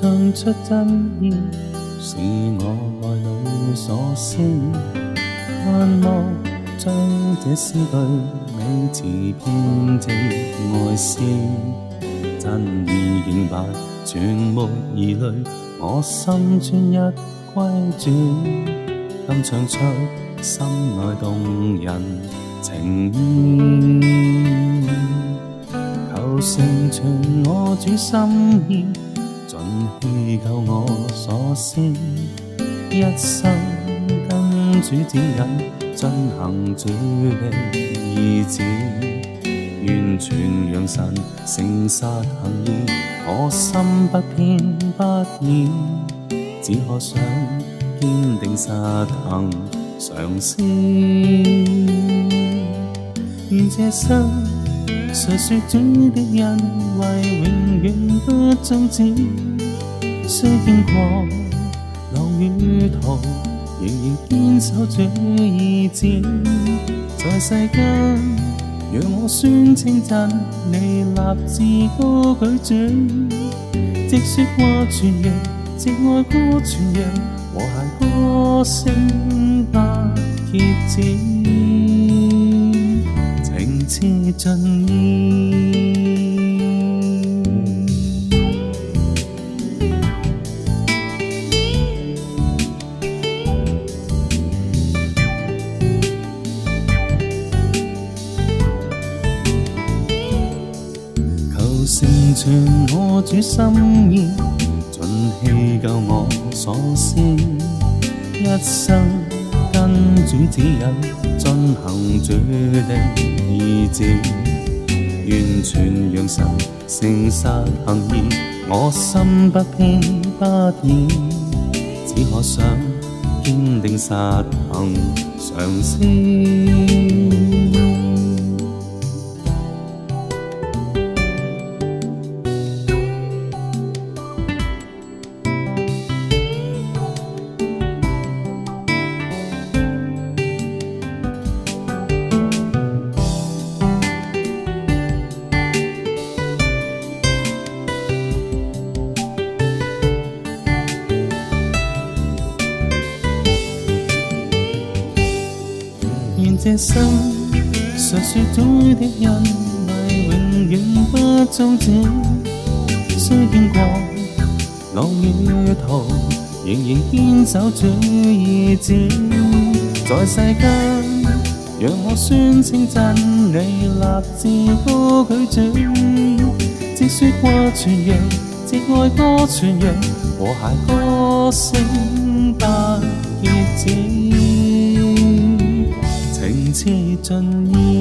唱出真意，是我爱里所思，盼望将这诗句美词编织爱诗，真意明白，全无疑虑，我心专一归主。今唱出心内动人情意，求成全我主心意。尽依就我所思，一生跟主指引，进行主的意志，完全让神成实行意，我心不偏不倚，只可想坚定实行常行，愿这生。谁说主的恩惠永远不终止？虽经过浪与涛，仍然坚守这意志。在世间，让我宣称真，你立志高举掌，直说话传扬，直爱歌传扬，和谐歌声不竭止。切尽烟，求成全我主心意，尽气够我所思，一生。遵主指引，遵行主的意志，完全让神诚实行义，我心不偏不倚，只可想坚定实行常先。這心，常説總的恩惠永遠不終止。雖經過浪與途，仍然堅守主意志。在世間，讓我宣稱真理，立志高舉主。即説話傳揚，即愛歌傳揚，和諧歌聲不歇止。车意。